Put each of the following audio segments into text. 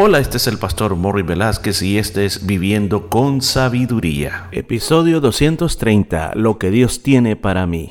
Hola, este es el pastor Morri Velázquez y este es Viviendo con Sabiduría. Episodio 230, Lo que Dios tiene para mí.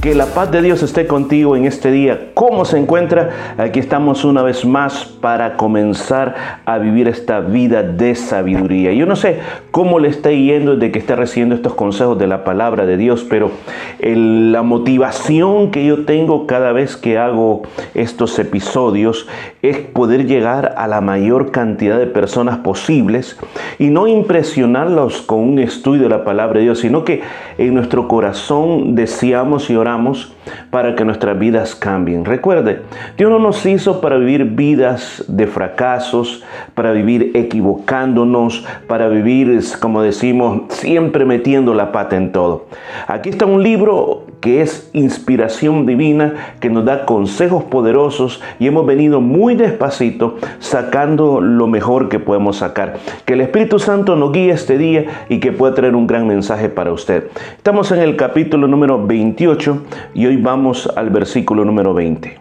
Que la paz de Dios esté contigo en este día. ¿Cómo se encuentra? Aquí estamos una vez más para comenzar a vivir esta vida de sabiduría. Yo no sé cómo le está yendo desde que está recibiendo estos consejos de la palabra de Dios, pero la motivación que yo tengo cada vez que hago estos episodios es poder llegar a la mayor cantidad de personas posibles y no impresionarlos con un estudio de la palabra de Dios, sino que en nuestro corazón deseamos y oramos logramos para que nuestras vidas cambien. Recuerde, Dios no nos hizo para vivir vidas de fracasos, para vivir equivocándonos, para vivir, como decimos, siempre metiendo la pata en todo. Aquí está un libro que es inspiración divina, que nos da consejos poderosos y hemos venido muy despacito sacando lo mejor que podemos sacar. Que el Espíritu Santo nos guíe este día y que pueda traer un gran mensaje para usted. Estamos en el capítulo número 28 y hoy vamos al versículo número 20.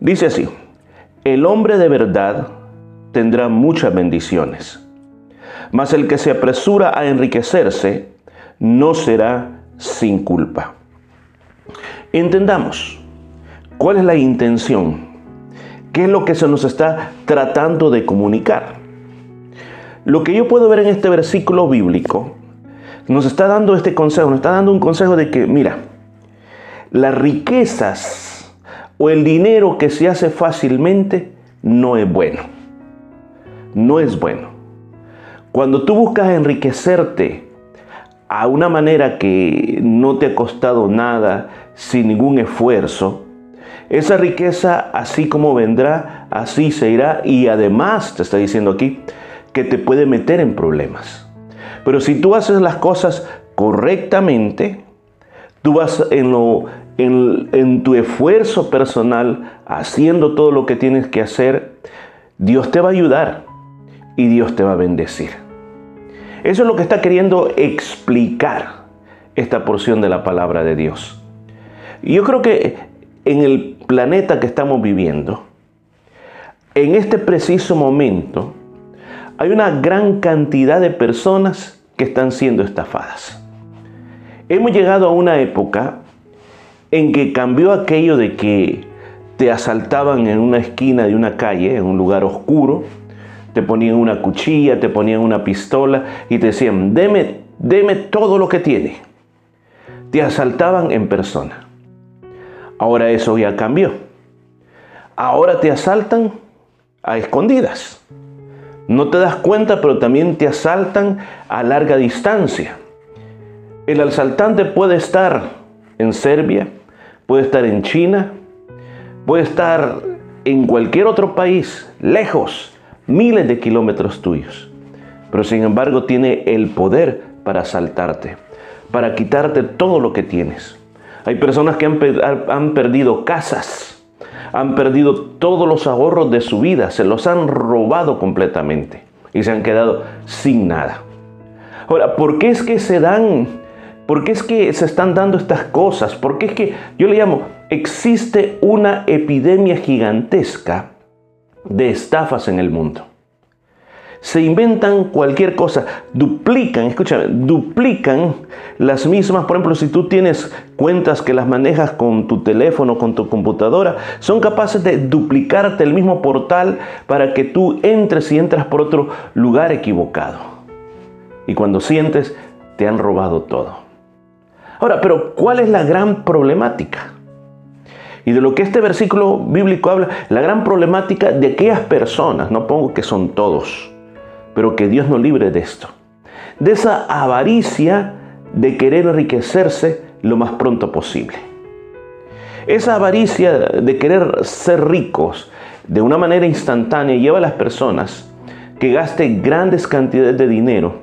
Dice así, el hombre de verdad tendrá muchas bendiciones, mas el que se apresura a enriquecerse no será sin culpa. Entendamos cuál es la intención, qué es lo que se nos está tratando de comunicar. Lo que yo puedo ver en este versículo bíblico nos está dando este consejo, nos está dando un consejo de que, mira, las riquezas o el dinero que se hace fácilmente no es bueno. No es bueno. Cuando tú buscas enriquecerte a una manera que no te ha costado nada, sin ningún esfuerzo, esa riqueza así como vendrá, así se irá y además te está diciendo aquí que te puede meter en problemas. Pero si tú haces las cosas correctamente, tú vas en, en, tu esfuerzo personal, haciendo todo lo que tienes que hacer, Dios te va a ayudar y Dios te va a bendecir. Eso es lo que está queriendo explicar esta porción de la palabra de Dios. Yo creo que en el planeta que estamos viviendo, en este preciso momento, hay una gran cantidad de personas que están siendo estafadas. Hemos llegado a una época en que cambió aquello de que te asaltaban en una esquina de una calle, en un lugar oscuro, te ponían una cuchilla, te ponían una pistola y te decían, deme, todo lo que tiene. Te asaltaban en persona. Ahora eso ya cambió. Ahora te asaltan a escondidas. No te das cuenta, pero también te asaltan a larga distancia. El asaltante puede estar en Serbia, puede estar en China, puede estar en cualquier otro país, lejos, miles de kilómetros tuyos. Pero sin embargo tiene el poder para asaltarte, para quitarte todo lo que tienes. Hay personas que han, perdido casas, han perdido todos los ahorros de su vida, se los han robado completamente y se han quedado sin nada. Ahora, ¿por qué es que se dan, por qué es que se están dando estas cosas? ¿Por qué es que yo le llamo, existe una epidemia gigantesca de estafas en el mundo? se inventan cualquier cosa, duplican, escúchame, duplican las mismas. Por ejemplo, si tú tienes cuentas que las manejas con tu teléfono, con tu computadora, son capaces de duplicarte el mismo portal para que tú entres y entras por otro lugar equivocado. Y cuando sientes, te han robado todo. Ahora, pero ¿cuál es la gran problemática? Y de lo que este versículo bíblico habla, la gran problemática de aquellas personas, no pongo que son todos, pero que Dios nos libre de esto. De esa avaricia de querer enriquecerse lo más pronto posible. Esa avaricia de querer ser ricos de una manera instantánea lleva a las personas que gasten grandes cantidades de dinero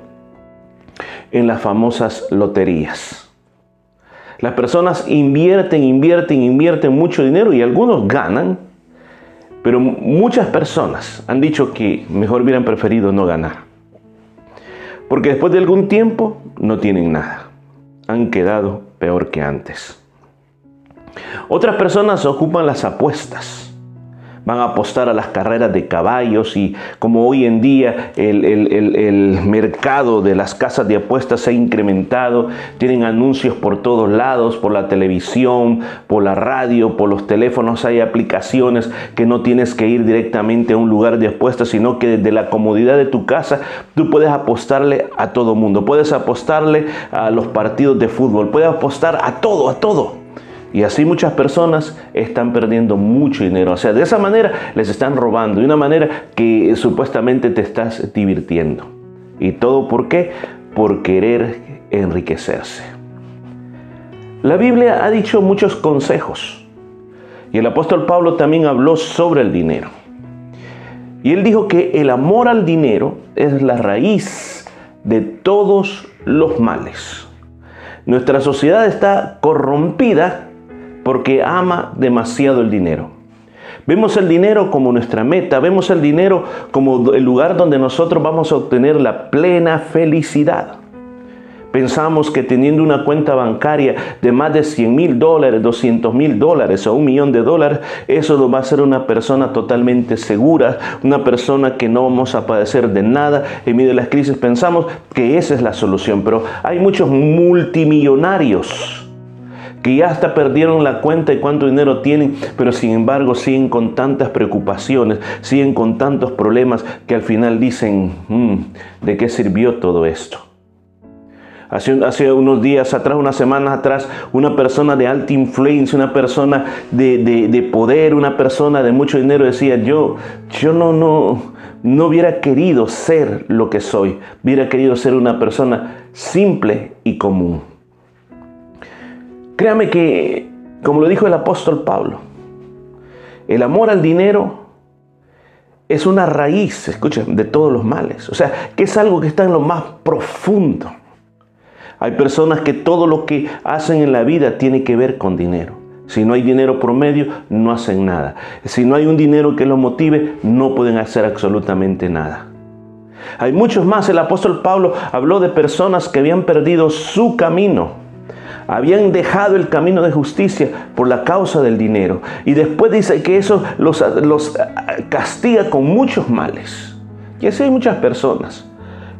en las famosas loterías. Las personas invierten, invierten, invierten mucho dinero y algunos ganan, pero muchas personas han dicho que mejor hubieran preferido no ganar. Porque después de algún tiempo no tienen nada. Han quedado peor que antes. Otras personas ocupan las apuestas van a apostar a las carreras de caballos y como hoy en día el, mercado de las casas de apuestas se ha incrementado, tienen anuncios por todos lados, por la televisión, por la radio, por los teléfonos, hay aplicaciones que no tienes que ir directamente a un lugar de apuestas, sino que desde la comodidad de tu casa tú puedes apostarle a todo mundo, puedes apostarle a los partidos de fútbol, puedes apostar a todo, a todo. Y así muchas personas están perdiendo mucho dinero. O sea, de esa manera les están robando, de una manera que supuestamente te estás divirtiendo. ¿Y todo por qué? Por querer enriquecerse. La Biblia ha dicho muchos consejos. Y el apóstol Pablo también habló sobre el dinero. Y él dijo que el amor al dinero es la raíz de todos los males. Nuestra sociedad está corrompida porque ama demasiado el dinero. Vemos el dinero como nuestra meta, vemos el dinero como el lugar donde nosotros vamos a obtener la plena felicidad. Pensamos que teniendo una cuenta bancaria de más de 100 mil dólares, 200 mil dólares o un millón de dólares, eso nos va a hacer una persona totalmente segura, una persona que no vamos a padecer de nada en medio de las crisis. Pensamos que esa es la solución, pero hay muchos multimillonarios que ya hasta perdieron la cuenta de cuánto dinero tienen, pero sin embargo siguen con tantas preocupaciones, siguen con tantos problemas que al final dicen, mm, ¿de qué sirvió todo esto? Hace, unos días atrás, unas semanas atrás, una persona de alta influencia, una persona de, poder, una persona de mucho dinero decía, yo, yo no, no, no hubiera querido ser lo que soy, hubiera querido ser una persona simple y común. Créame que, como lo dijo el apóstol Pablo, el amor al dinero es una raíz, escuchen, de todos los males. O sea, que es algo que está en lo más profundo. Hay personas que todo lo que hacen en la vida tiene que ver con dinero. Si no hay dinero promedio, no hacen nada. Si no hay un dinero que los motive, no pueden hacer absolutamente nada. Hay muchos más. El apóstol Pablo habló de personas que habían perdido su camino habían dejado el camino de justicia por la causa del dinero. Y después dice que eso los, los castiga con muchos males. Y así hay muchas personas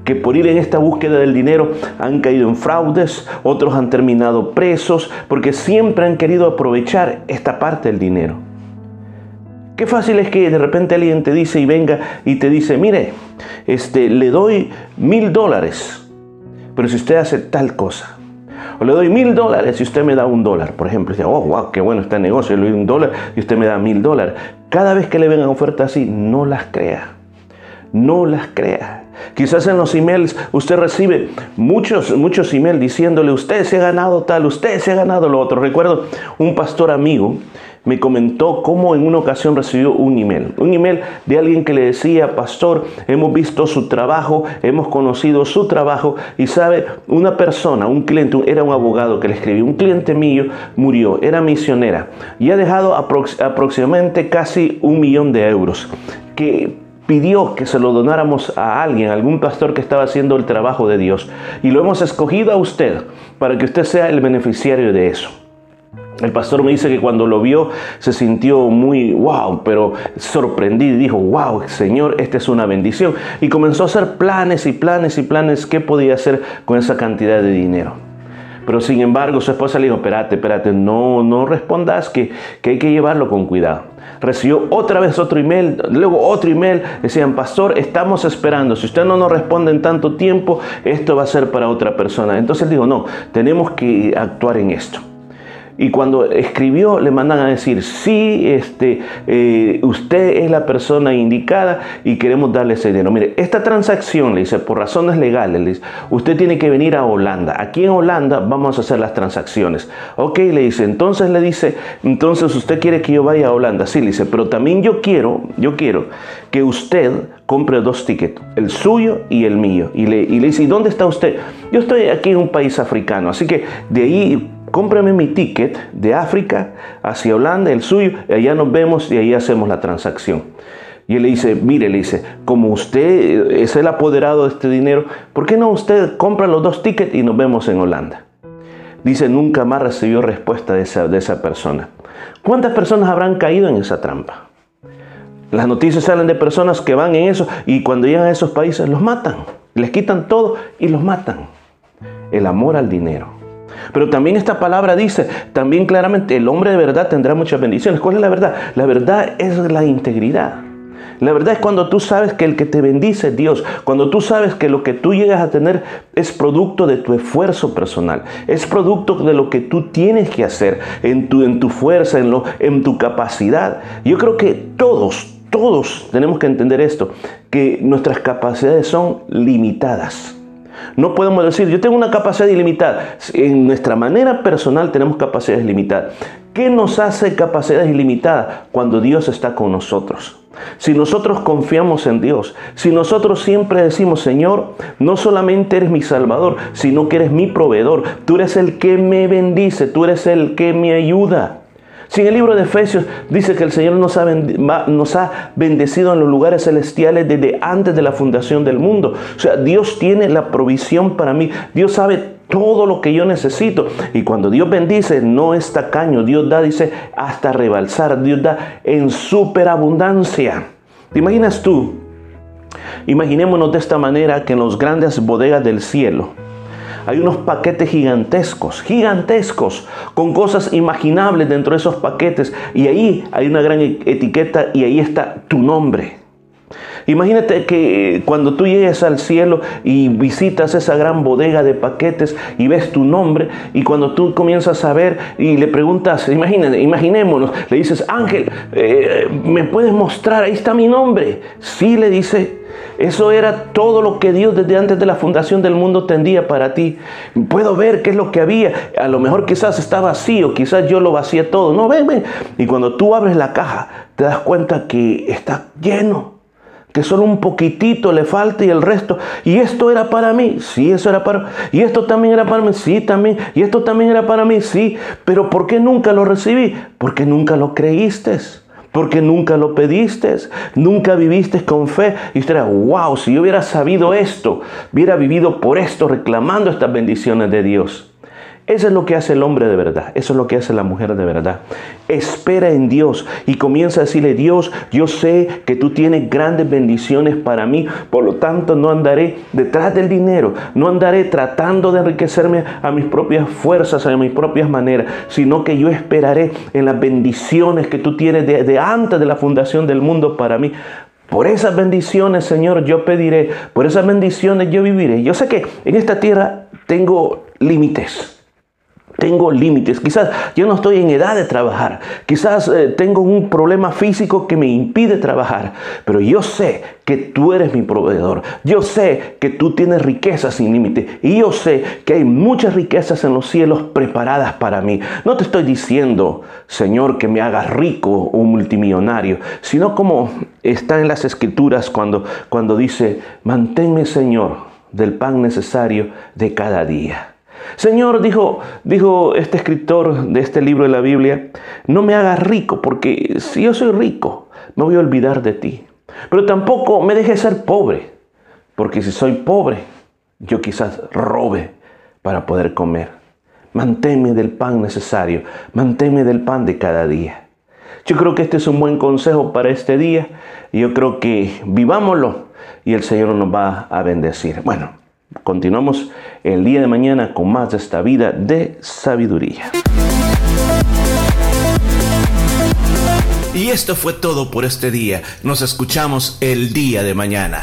que por ir en esta búsqueda del dinero han caído en fraudes, otros han terminado presos, porque siempre han querido aprovechar esta parte del dinero. Qué fácil es que de repente alguien te dice y venga y te dice, mire, este, le doy mil dólares, pero si usted hace tal cosa, le doy mil dólares y usted me da un dólar, por ejemplo. dice, oh, wow, qué bueno está el negocio, le doy un dólar y usted me da mil dólares. Cada vez que le vengan ofertas así, no las crea. No las crea. Quizás en los emails usted recibe muchos, muchos emails diciéndole, usted se ha ganado tal, usted se ha ganado lo otro. Recuerdo un pastor amigo me comentó cómo en una ocasión recibió un email. Un email de alguien que le decía, pastor, hemos visto su trabajo, hemos conocido su trabajo y sabe, una persona, un cliente, era un abogado que le escribió, un cliente mío murió, era misionera y ha dejado aproximadamente casi un millón de euros que pidió que se lo donáramos a alguien, algún pastor que estaba haciendo el trabajo de Dios. Y lo hemos escogido a usted para que usted sea el beneficiario de eso. El pastor me dice que cuando lo vio se sintió muy wow, pero sorprendido y dijo, wow, Señor, esta es una bendición. Y comenzó a hacer planes y planes y planes qué podía hacer con esa cantidad de dinero. Pero sin embargo su esposa le dijo, espérate, espérate, no, no respondas, que, que hay que llevarlo con cuidado. Recibió otra vez otro email, luego otro email, decían, pastor, estamos esperando, si usted no nos responde en tanto tiempo, esto va a ser para otra persona. Entonces dijo, no, tenemos que actuar en esto. Y cuando escribió, le mandan a decir, sí, este, eh, usted es la persona indicada y queremos darle ese dinero. Mire, esta transacción, le dice, por razones legales, le dice, usted tiene que venir a Holanda. Aquí en Holanda vamos a hacer las transacciones. Ok, le dice, entonces le dice, entonces usted quiere que yo vaya a Holanda. Sí, le dice, pero también yo quiero, yo quiero que usted compre dos tickets, el suyo y el mío. Y le, y le dice, ¿y dónde está usted? Yo estoy aquí en un país africano, así que de ahí cómprame mi ticket de África hacia Holanda, el suyo, y allá nos vemos y ahí hacemos la transacción. Y él le dice, mire, le dice, como usted es el apoderado de este dinero, ¿por qué no usted compra los dos tickets y nos vemos en Holanda? Dice, nunca más recibió respuesta de esa, de esa persona. ¿Cuántas personas habrán caído en esa trampa? Las noticias salen de personas que van en eso y cuando llegan a esos países los matan, les quitan todo y los matan. El amor al dinero. Pero también esta palabra dice, también claramente, el hombre de verdad tendrá muchas bendiciones. ¿Cuál es la verdad? La verdad es la integridad. La verdad es cuando tú sabes que el que te bendice es Dios, cuando tú sabes que lo que tú llegas a tener es producto de tu esfuerzo personal, es producto de lo que tú tienes que hacer en tu, en tu fuerza, en, lo, en tu capacidad. Yo creo que todos, todos tenemos que entender esto, que nuestras capacidades son limitadas. No podemos decir, yo tengo una capacidad ilimitada. En nuestra manera personal tenemos capacidades limitadas. ¿Qué nos hace capacidades ilimitadas? Cuando Dios está con nosotros. Si nosotros confiamos en Dios, si nosotros siempre decimos, Señor, no solamente eres mi Salvador, sino que eres mi proveedor, tú eres el que me bendice, tú eres el que me ayuda. Si en el libro de Efesios dice que el Señor nos ha, bendecido en los lugares celestiales desde antes de la fundación del mundo. O sea, Dios tiene la provisión para mí. Dios sabe todo lo que yo necesito. Y cuando Dios bendice, no es tacaño. Dios da, dice, hasta rebalsar. Dios da en superabundancia. ¿Te imaginas tú? Imaginémonos de esta manera que en las grandes bodegas del cielo, hay unos paquetes gigantescos, gigantescos, con cosas imaginables dentro de esos paquetes. Y ahí hay una gran e-, etiqueta y ahí está tu nombre. Imagínate que cuando tú llegues al cielo y visitas esa gran bodega de paquetes y ves tu nombre y cuando tú comienzas a ver y le preguntas, imagínate, imaginémonos, le dices, Ángel, eh, ¿me puedes mostrar? Ahí está mi nombre. Sí, le dice, eso era todo lo que Dios desde antes de la fundación del mundo tendía para ti. Puedo ver qué es lo que había. A lo mejor quizás está vacío, quizás yo lo vacié todo. No, ven, ven. Y cuando tú abres la caja, te das cuenta que está lleno. Que solo un poquitito le falta y el resto. Y esto era para mí. Sí, eso era para Y esto también era para mí. Sí, también. Y esto también era para mí. Sí. Pero ¿por qué nunca lo recibí? Porque nunca lo creíste porque nunca lo pediste, nunca viviste con fe. Y usted era, wow, si yo hubiera sabido esto, hubiera vivido por esto, reclamando estas bendiciones de Dios. Eso es lo que hace el hombre de verdad, eso es lo que hace la mujer de verdad. Espera en Dios y comienza a decirle, Dios, yo sé que tú tienes grandes bendiciones para mí, por lo tanto no andaré detrás del dinero, no andaré tratando de enriquecerme a mis propias fuerzas, a mis propias maneras, sino que yo esperaré en las bendiciones que tú tienes desde antes de la fundación del mundo para mí. Por esas bendiciones, Señor, yo pediré, por esas bendiciones yo viviré. Yo sé que en esta tierra tengo límites. Tengo límites, quizás yo no estoy en edad de trabajar, quizás eh, tengo un problema físico que me impide trabajar, pero yo sé que tú eres mi proveedor, yo sé que tú tienes riquezas sin límite. Y yo sé que hay muchas riquezas en los cielos preparadas para mí. No te estoy diciendo, Señor, que me hagas rico o multimillonario, sino como está en las escrituras cuando, cuando dice, manténme, Señor, del pan necesario de cada día. Señor, dijo, dijo este escritor de este libro de la Biblia, no me hagas rico, porque si yo soy rico, me voy a olvidar de ti. Pero tampoco me dejes ser pobre, porque si soy pobre, yo quizás robe para poder comer. Manténme del pan necesario, manténme del pan de cada día. Yo creo que este es un buen consejo para este día. Yo creo que vivámoslo y el Señor nos va a bendecir. Bueno, Continuamos el día de mañana con más de esta vida de sabiduría. Y esto fue todo por este día. Nos escuchamos el día de mañana.